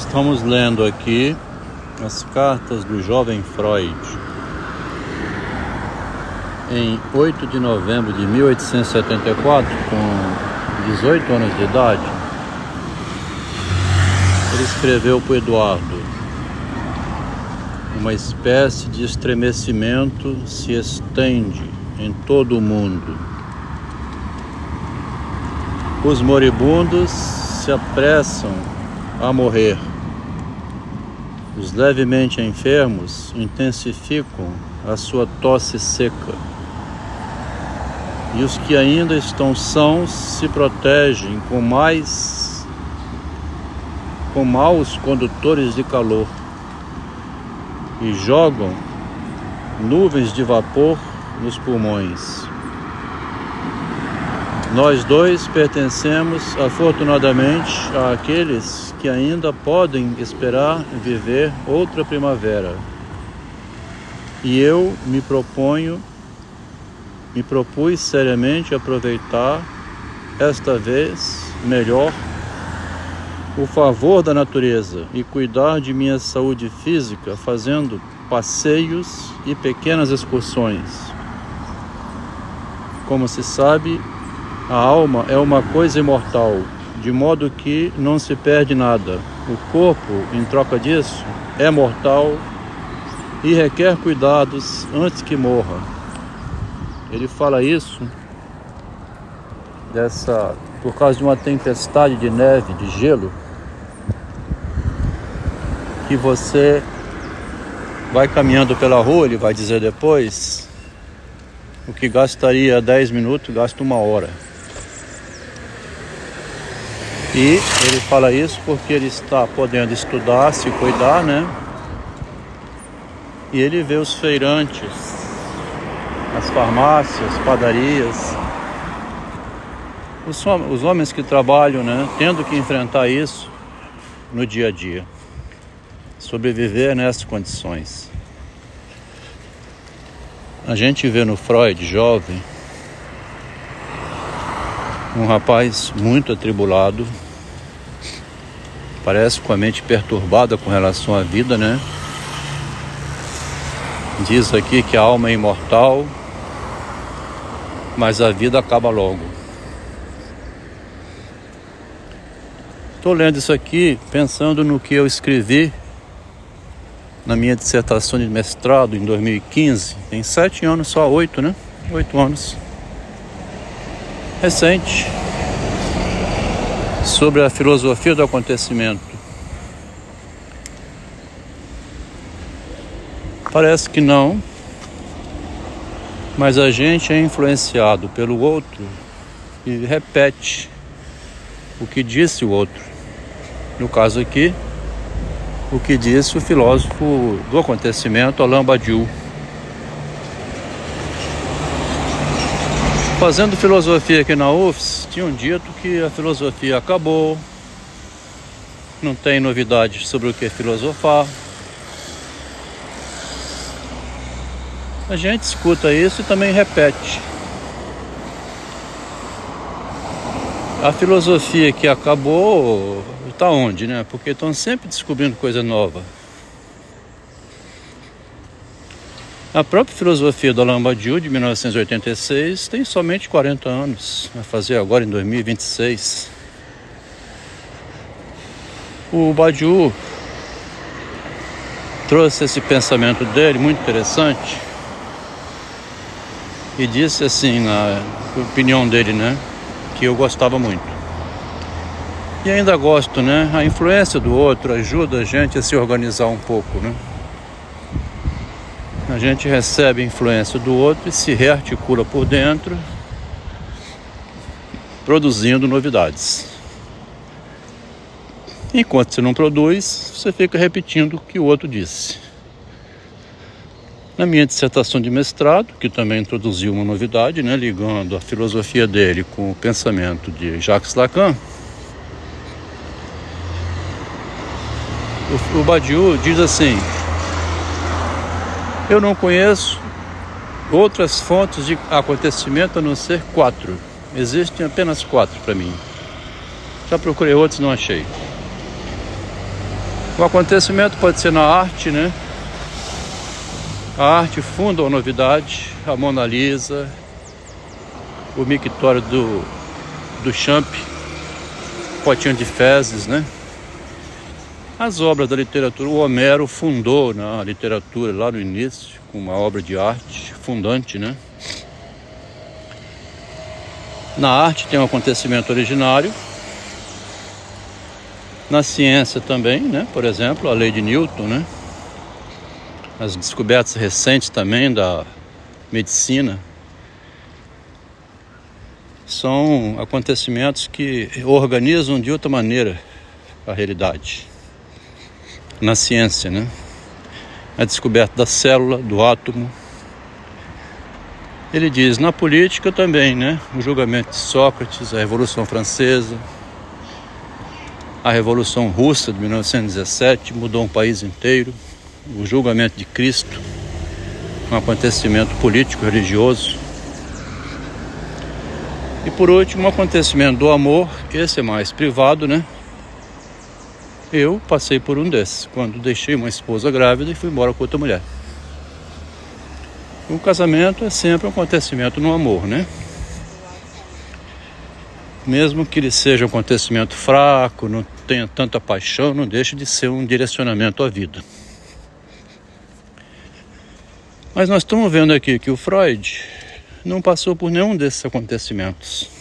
Estamos lendo aqui as cartas do jovem Freud. Em 8 de novembro de 1874, com 18 anos de idade, ele escreveu para Eduardo: Uma espécie de estremecimento se estende em todo o mundo. Os moribundos se apressam a morrer. Os levemente enfermos intensificam a sua tosse seca. E os que ainda estão sãos se protegem com mais com maus condutores de calor e jogam nuvens de vapor nos pulmões. Nós dois pertencemos, afortunadamente, àqueles que ainda podem esperar viver outra primavera. E eu me proponho, me propus seriamente aproveitar esta vez melhor o favor da natureza e cuidar de minha saúde física fazendo passeios e pequenas excursões. Como se sabe, a alma é uma coisa imortal, de modo que não se perde nada. O corpo, em troca disso, é mortal e requer cuidados antes que morra. Ele fala isso dessa por causa de uma tempestade de neve, de gelo, que você vai caminhando pela rua, ele vai dizer depois, o que gastaria 10 minutos, gasta uma hora. E ele fala isso porque ele está podendo estudar, se cuidar, né? E ele vê os feirantes, as farmácias, padarias, os, os homens que trabalham, né? Tendo que enfrentar isso no dia a dia. Sobreviver nessas condições. A gente vê no Freud jovem um rapaz muito atribulado, parece com a mente perturbada com relação à vida, né? Diz aqui que a alma é imortal, mas a vida acaba logo. Estou lendo isso aqui pensando no que eu escrevi na minha dissertação de mestrado em 2015. Tem sete anos, só oito, né? Oito anos recente sobre a filosofia do acontecimento. Parece que não, mas a gente é influenciado pelo outro e repete o que disse o outro. No caso aqui, o que disse o filósofo do acontecimento Alain Badiou. Fazendo filosofia aqui na UFS, tinham dito que a filosofia acabou, não tem novidade sobre o que filosofar. A gente escuta isso e também repete. A filosofia que acabou está onde, né? Porque estão sempre descobrindo coisa nova. A própria filosofia do Alain Badiou, de 1986, tem somente 40 anos, vai fazer agora em 2026. O Badiou trouxe esse pensamento dele, muito interessante, e disse assim, na opinião dele, né, que eu gostava muito. E ainda gosto, né? A influência do outro ajuda a gente a se organizar um pouco, né? Gente recebe a influência do outro e se rearticula por dentro, produzindo novidades. Enquanto você não produz, você fica repetindo o que o outro disse. Na minha dissertação de mestrado, que também introduziu uma novidade, né, ligando a filosofia dele com o pensamento de Jacques Lacan, o Badiou diz assim: eu não conheço outras fontes de acontecimento a não ser quatro. Existem apenas quatro para mim. Já procurei outros não achei. O acontecimento pode ser na arte, né? A arte funda uma novidade, a Mona Lisa, o mictório do, do Champ, potinho de fezes, né? As obras da literatura, o Homero fundou na né, literatura lá no início, com uma obra de arte fundante, né? Na arte tem um acontecimento originário, na ciência também, né? Por exemplo, a lei de Newton, né? As descobertas recentes também da medicina são acontecimentos que organizam de outra maneira a realidade. Na ciência, né? A descoberta da célula, do átomo. Ele diz na política também, né? O julgamento de Sócrates, a Revolução Francesa, a Revolução Russa de 1917 mudou um país inteiro. O julgamento de Cristo, um acontecimento político religioso. E por último, um acontecimento do amor, esse é mais privado, né? Eu passei por um desses, quando deixei uma esposa grávida e fui embora com outra mulher. O casamento é sempre um acontecimento no amor, né? mesmo que ele seja um acontecimento fraco, não tenha tanta paixão, não deixe de ser um direcionamento à vida. Mas nós estamos vendo aqui que o Freud não passou por nenhum desses acontecimentos.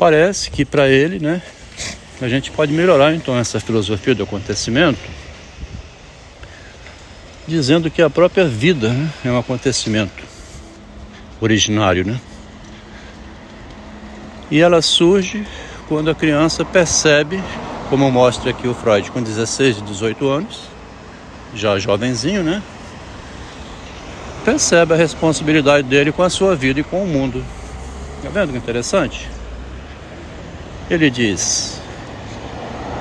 Parece que para ele, né, a gente pode melhorar então essa filosofia do acontecimento, dizendo que a própria vida né, é um acontecimento originário, né? E ela surge quando a criança percebe, como mostra aqui o Freud com 16 e 18 anos, já jovenzinho, né? Percebe a responsabilidade dele com a sua vida e com o mundo. Tá vendo que interessante? Ele diz: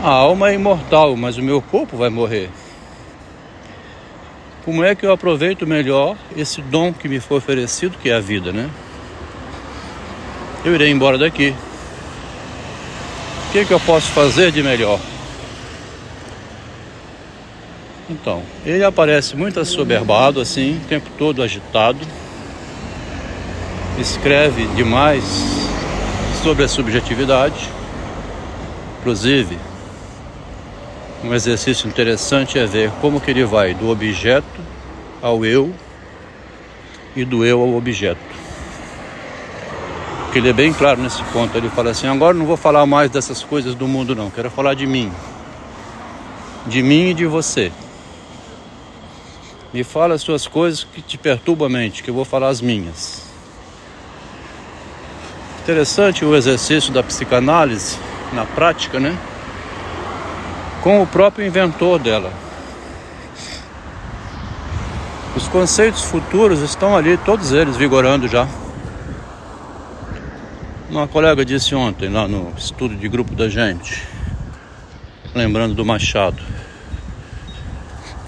A alma é imortal, mas o meu corpo vai morrer. Como é que eu aproveito melhor esse dom que me foi oferecido, que é a vida, né? Eu irei embora daqui. O que, que eu posso fazer de melhor? Então, ele aparece muito assoberbado, assim, o tempo todo agitado. Escreve demais sobre a subjetividade. Inclusive, um exercício interessante é ver como que ele vai do objeto ao eu e do eu ao objeto. Porque ele é bem claro nesse ponto. Ele fala assim: agora não vou falar mais dessas coisas do mundo, não. Quero falar de mim. De mim e de você. Me fala as suas coisas que te perturbam a mente, que eu vou falar as minhas. Interessante o exercício da psicanálise na prática, né? com o próprio inventor dela. Os conceitos futuros estão ali, todos eles vigorando já. Uma colega disse ontem, lá no estudo de grupo da gente, lembrando do Machado: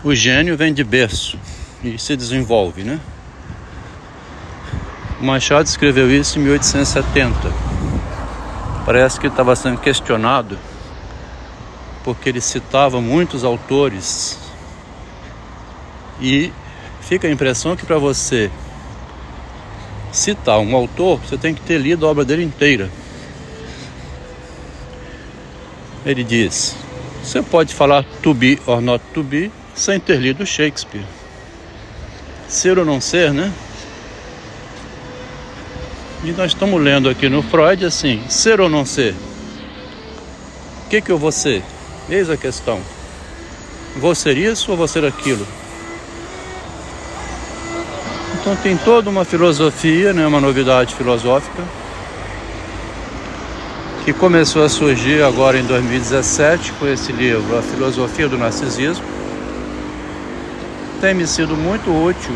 o gênio vem de berço e se desenvolve, né? O Machado escreveu isso em 1870. Parece que estava sendo questionado porque ele citava muitos autores e fica a impressão que para você citar um autor, você tem que ter lido a obra dele inteira. Ele diz: você pode falar to be or not to be sem ter lido Shakespeare. Ser ou não ser, né? E nós estamos lendo aqui no Freud assim: ser ou não ser? O que, que eu vou ser? Eis a questão. Vou ser isso ou vou ser aquilo? Então tem toda uma filosofia, né, uma novidade filosófica, que começou a surgir agora em 2017 com esse livro, A Filosofia do Narcisismo. Tem me sido muito útil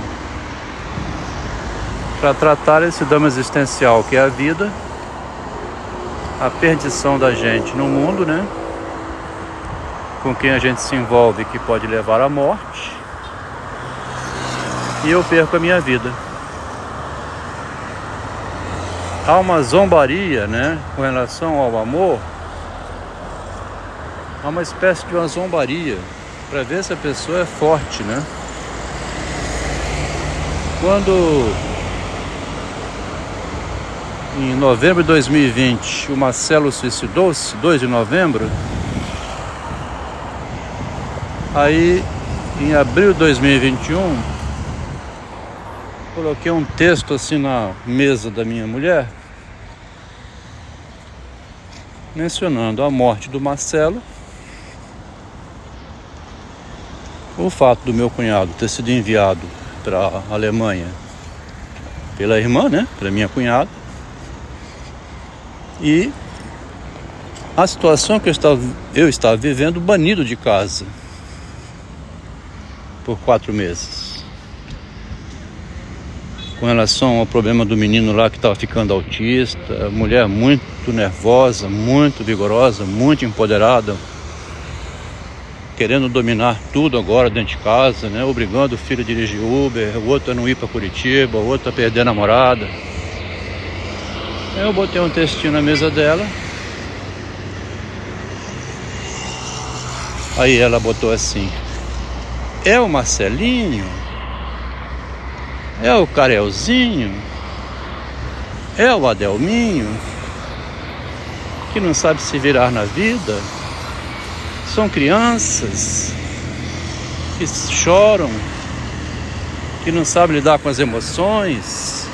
para tratar esse dama existencial que é a vida, a perdição da gente no mundo, né? com quem a gente se envolve que pode levar à morte e eu perco a minha vida. Há uma zombaria, né, com relação ao amor, a uma espécie de uma zombaria para ver se a pessoa é forte, né? Quando em novembro de 2020 o Marcelo suicidou-se, 2 de novembro, aí em abril de 2021 coloquei um texto assim na mesa da minha mulher mencionando a morte do Marcelo, o fato do meu cunhado ter sido enviado para a Alemanha pela irmã, né, pela minha cunhada, e a situação que eu estava, eu estava vivendo banido de casa por quatro meses. Com relação ao problema do menino lá que estava ficando autista, mulher muito nervosa, muito vigorosa, muito empoderada, querendo dominar tudo agora dentro de casa, né? Obrigando o filho a dirigir Uber, o outro a não ir para Curitiba, o outro a perder a namorada. Eu botei um textinho na mesa dela. Aí ela botou assim: É o Marcelinho? É o Carelzinho? É o Adelminho? Que não sabe se virar na vida? São crianças que choram, que não sabem lidar com as emoções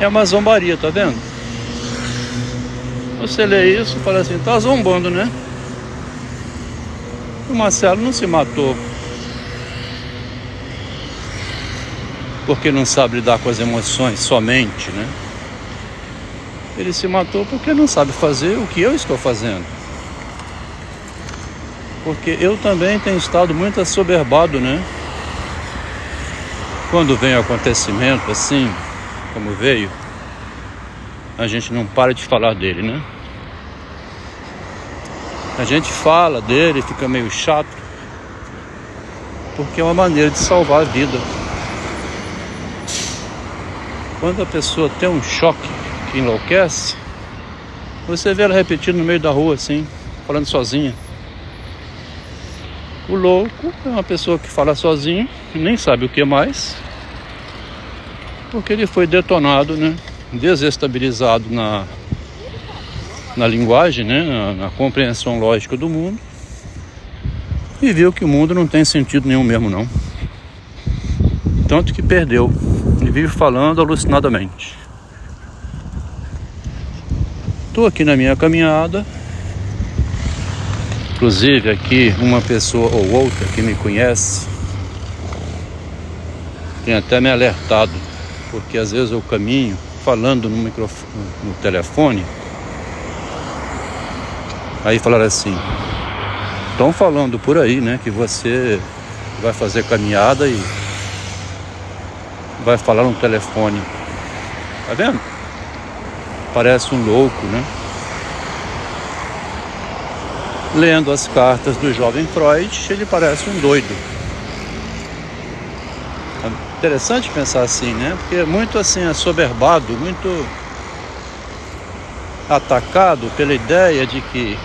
é uma zombaria, tá vendo? Você lê isso e fala assim, tá zombando, né? O Marcelo não se matou porque não sabe lidar com as emoções somente, né? Ele se matou porque não sabe fazer o que eu estou fazendo. Porque eu também tenho estado muito assoberbado, né? Quando vem um acontecimento assim, como veio, a gente não para de falar dele, né? A gente fala dele, fica meio chato, porque é uma maneira de salvar a vida. Quando a pessoa tem um choque que enlouquece, você vê ela repetindo no meio da rua assim, falando sozinha. O louco é uma pessoa que fala sozinho, nem sabe o que mais, porque ele foi detonado, né? Desestabilizado na, na linguagem, né? Na, na, compreensão lógica do mundo e viu que o mundo não tem sentido nenhum mesmo não. Tanto que perdeu e vive falando alucinadamente. Estou aqui na minha caminhada. Inclusive aqui uma pessoa ou outra que me conhece tem até me alertado porque às vezes eu caminho falando no microfone, no telefone. Aí falaram assim: estão falando por aí, né, que você vai fazer caminhada e vai falar no telefone. Tá vendo? Parece um louco, né? Lendo as cartas do jovem Freud, ele parece um doido. Interessante pensar assim, né? Porque é muito assim assoberbado, muito atacado pela ideia de que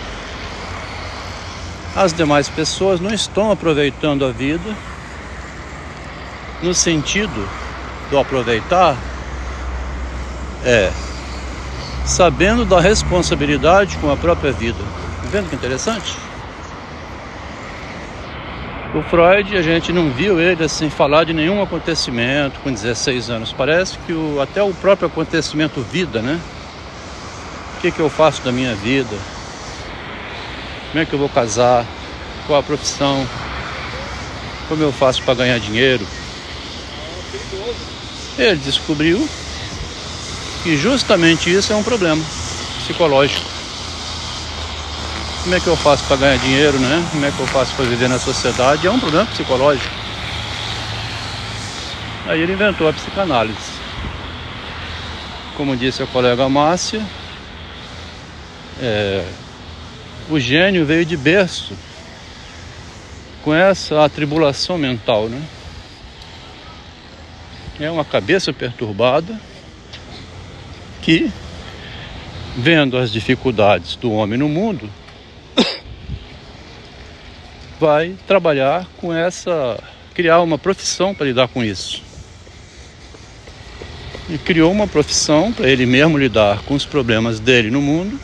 as demais pessoas não estão aproveitando a vida no sentido do aproveitar é sabendo da responsabilidade com a própria vida. Vendo que interessante? O Freud, a gente não viu ele assim falar de nenhum acontecimento com 16 anos. Parece que o, até o próprio acontecimento vida, né? O que, que eu faço da minha vida? Como é que eu vou casar? Qual a profissão? Como eu faço para ganhar dinheiro? Ele descobriu que justamente isso é um problema psicológico. Como é que eu faço para ganhar dinheiro, né? Como é que eu faço para viver na sociedade? É um problema psicológico. Aí ele inventou a psicanálise. Como disse a colega Márcia, é, o gênio veio de berço com essa atribulação mental, né? É uma cabeça perturbada que, vendo as dificuldades do homem no mundo, vai trabalhar com essa, criar uma profissão para lidar com isso. E criou uma profissão para ele mesmo lidar com os problemas dele no mundo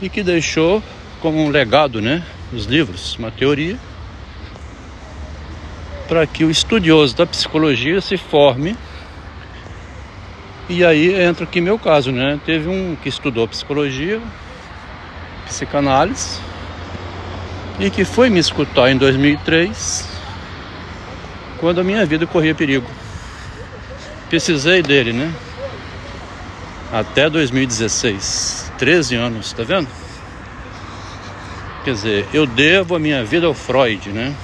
e que deixou como um legado, né, os livros, uma teoria para que o estudioso da psicologia se forme. E aí entra aqui meu caso, né? Teve um que estudou psicologia, psicanálise, e que foi me escutar em 2003, quando a minha vida corria perigo. Precisei dele, né? Até 2016, 13 anos, tá vendo? Quer dizer, eu devo a minha vida ao Freud, né?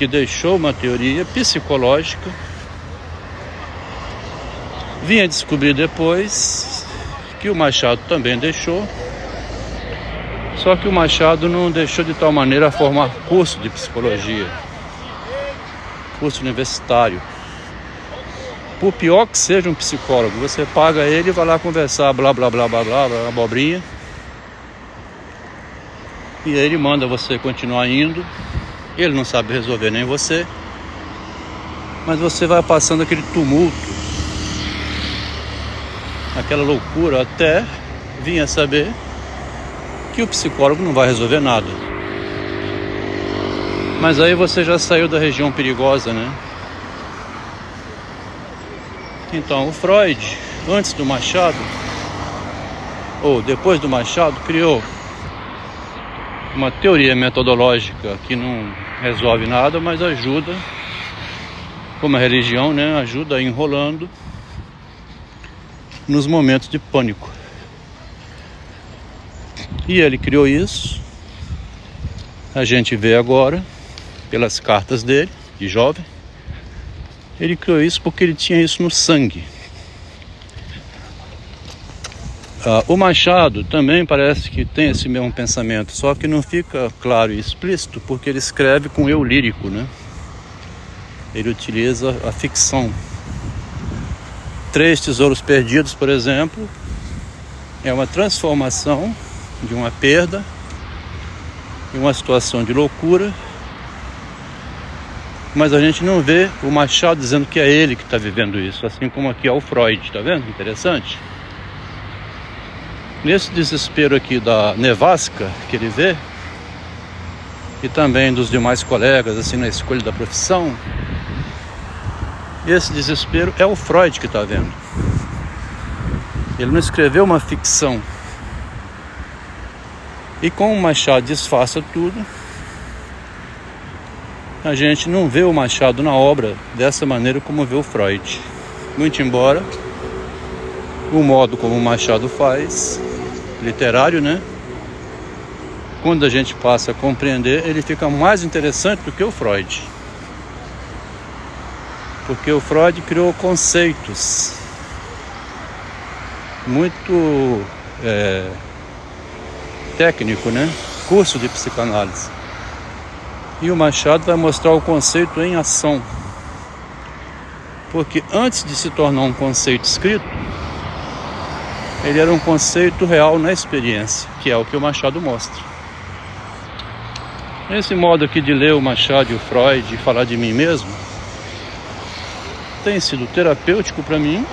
que deixou uma teoria psicológica. Vinha descobrir depois que o Machado também deixou. Só que o Machado não deixou de tal maneira a formar curso de psicologia, curso universitário. Por pior que seja um psicólogo, você paga ele e vai lá conversar, blá blá blá blá blá, blá abobrinha. E aí ele manda você continuar indo ele não sabe resolver nem você. Mas você vai passando aquele tumulto, aquela loucura, até vir a saber que o psicólogo não vai resolver nada. Mas aí você já saiu da região perigosa, né? Então, o Freud, antes do Machado, ou depois do Machado, criou uma teoria metodológica que não resolve nada, mas ajuda, como a religião, né? Ajuda enrolando nos momentos de pânico. E ele criou isso. A gente vê agora pelas cartas dele, de jovem. Ele criou isso porque ele tinha isso no sangue. Ah, o Machado também parece que tem esse mesmo pensamento, só que não fica claro e explícito porque ele escreve com eu lírico, né? Ele utiliza a ficção. Três Tesouros Perdidos, por exemplo, é uma transformação de uma perda em uma situação de loucura, mas a gente não vê o Machado dizendo que é ele que está vivendo isso, assim como aqui é o Freud, tá vendo? Interessante. Nesse desespero aqui da nevasca que ele vê, e também dos demais colegas, assim, na escolha da profissão, esse desespero é o Freud que está vendo. Ele não escreveu uma ficção. E com o Machado disfarça tudo, a gente não vê o Machado na obra dessa maneira como vê o Freud. Muito embora o modo como o Machado faz literário, né? Quando a gente passa a compreender, ele fica mais interessante do que o Freud. Porque o Freud criou conceitos muito é, técnico, né? Curso de psicanálise. E o Machado vai mostrar o conceito em ação. Porque antes de se tornar um conceito escrito, ele era um conceito real na experiência, que é o que o Machado mostra. Esse modo aqui de ler o Machado e o Freud e falar de mim mesmo tem sido terapêutico para mim,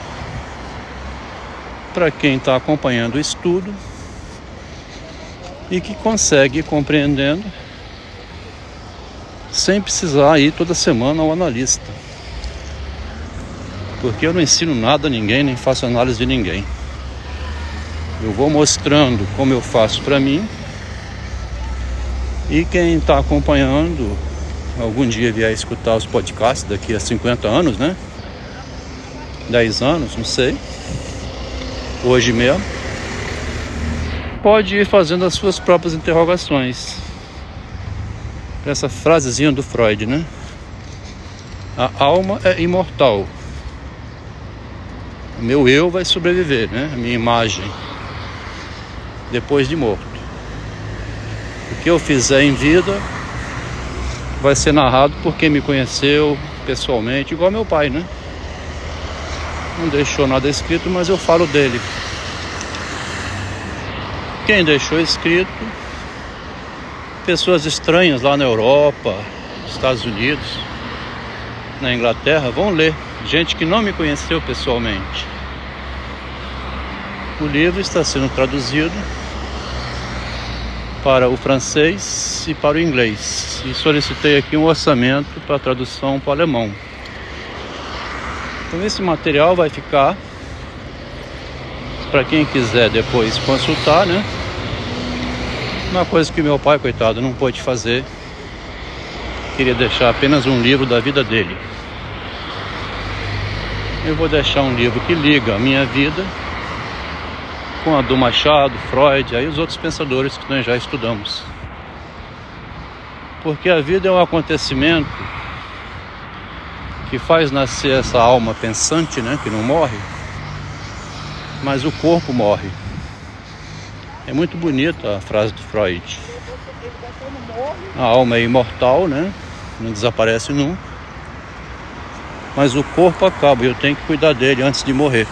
para quem está acompanhando o estudo e que consegue ir compreendendo sem precisar ir toda semana ao analista. Porque eu não ensino nada a ninguém, nem faço análise de ninguém. Eu vou mostrando como eu faço para mim. E quem está acompanhando, algum dia vier escutar os podcasts daqui a 50 anos, né? 10 anos, não sei. Hoje mesmo. Pode ir fazendo as suas próprias interrogações. Essa frasezinha do Freud, né? A alma é imortal. O meu eu vai sobreviver, né? A minha imagem depois de morto. O que eu fizer em vida vai ser narrado por quem me conheceu pessoalmente, igual meu pai, né? Não deixou nada escrito, mas eu falo dele. Quem deixou escrito pessoas estranhas lá na Europa, Estados Unidos, na Inglaterra, vão ler. Gente que não me conheceu pessoalmente. O livro está sendo traduzido para o francês e para o inglês. E solicitei aqui um orçamento para tradução para o alemão. Então esse material vai ficar para quem quiser depois consultar, né? Uma coisa que meu pai, coitado, não pôde fazer. Queria deixar apenas um livro da vida dele. Eu vou deixar um livro que liga a minha vida com a do Machado, Freud, aí os outros pensadores que nós já estudamos. Porque a vida é um acontecimento que faz nascer essa alma pensante, né, que não morre, mas o corpo morre. É muito bonita a frase do Freud. A alma é imortal, né? Não desaparece nunca. Mas o corpo acaba e eu tenho que cuidar dele antes de morrer.